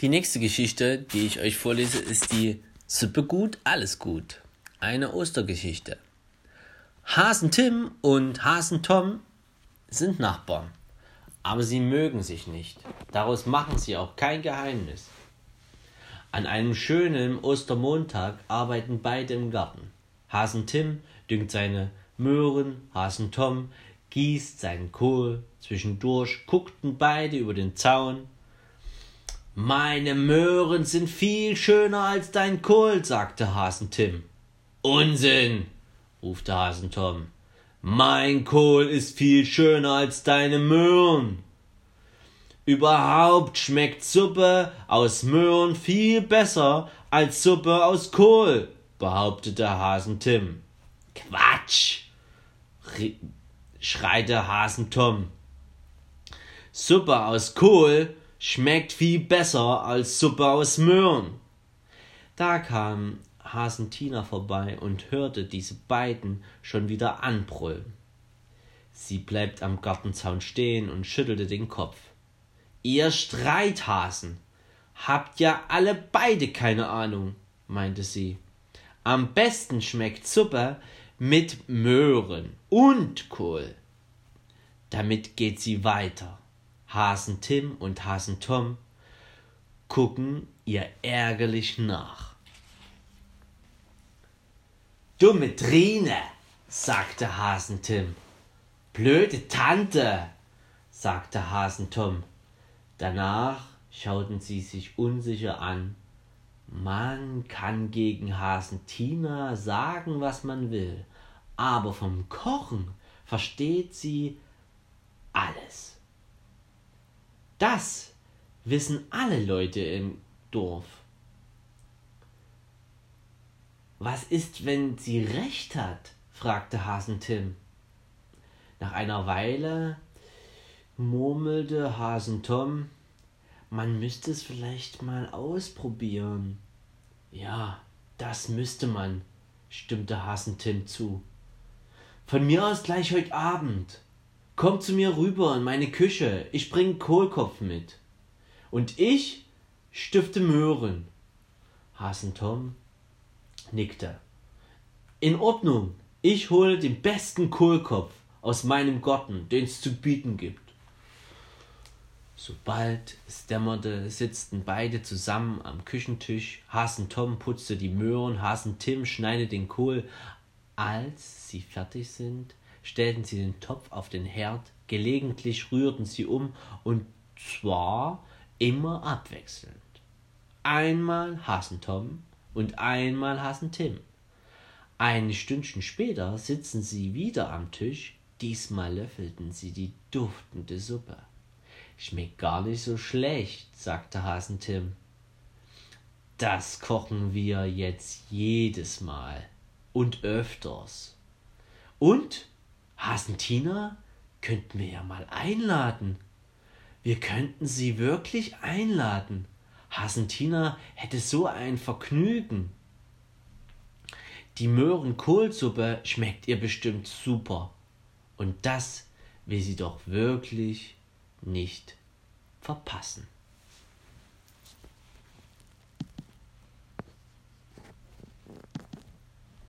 Die nächste Geschichte, die ich euch vorlese, ist die Suppe gut, alles gut. Eine Ostergeschichte. Hasen Tim und Hasen Tom sind Nachbarn, aber sie mögen sich nicht. Daraus machen sie auch kein Geheimnis. An einem schönen Ostermontag arbeiten beide im Garten. Hasen Tim düngt seine Möhren, Hasen Tom gießt seinen Kohl. Zwischendurch guckten beide über den Zaun. Meine Möhren sind viel schöner als dein Kohl, sagte Hasen Tim. Unsinn, rufte Hasen Tom. Mein Kohl ist viel schöner als deine Möhren. Überhaupt schmeckt Suppe aus Möhren viel besser als Suppe aus Kohl, behauptete Hasen Tim. Quatsch! schreite Hasen Tom. Suppe aus Kohl schmeckt viel besser als Suppe aus Möhren. Da kam Hasen Tina vorbei und hörte diese beiden schon wieder anbrüllen. Sie bleibt am Gartenzaun stehen und schüttelte den Kopf. Ihr Streithasen, habt ja alle beide keine Ahnung, meinte sie. Am besten schmeckt Suppe mit Möhren und Kohl. Damit geht sie weiter. Hasen Tim und Hasen Tom gucken ihr ärgerlich nach. Dumme Trine, sagte Hasen Tim. Blöde Tante, sagte Hasen Tom. Danach schauten sie sich unsicher an. Man kann gegen Hasen Tina sagen, was man will, aber vom Kochen versteht sie alles. Das wissen alle Leute im Dorf. Was ist, wenn sie recht hat? fragte Hasen Tim. Nach einer Weile murmelte Hasen Tom, man müsste es vielleicht mal ausprobieren. Ja, das müsste man, stimmte Hasen Tim zu. Von mir aus gleich heute Abend. Komm zu mir rüber in meine Küche, ich bring Kohlkopf mit. Und ich stifte Möhren. Hasen Tom nickte. In Ordnung, ich hole den besten Kohlkopf aus meinem Garten, den es zu bieten gibt. Sobald es dämmerte, sitzten beide zusammen am Küchentisch. Hasen Tom putzte die Möhren, Hasen Tim schneidete den Kohl. Als sie fertig sind, stellten sie den Topf auf den Herd, gelegentlich rührten sie um, und zwar immer abwechselnd. Einmal Hasen Tom, und einmal hassen Tim. Ein Stündchen später sitzen sie wieder am Tisch, diesmal löffelten sie die duftende Suppe. Schmeckt gar nicht so schlecht, sagte Hasen Tim. Das kochen wir jetzt jedes Mal und öfters. Und Hasen Tina könnten wir ja mal einladen. Wir könnten sie wirklich einladen. Hasentina hätte so ein Vergnügen. Die Möhrenkohlsuppe schmeckt ihr bestimmt super. Und das will sie doch wirklich nicht verpassen.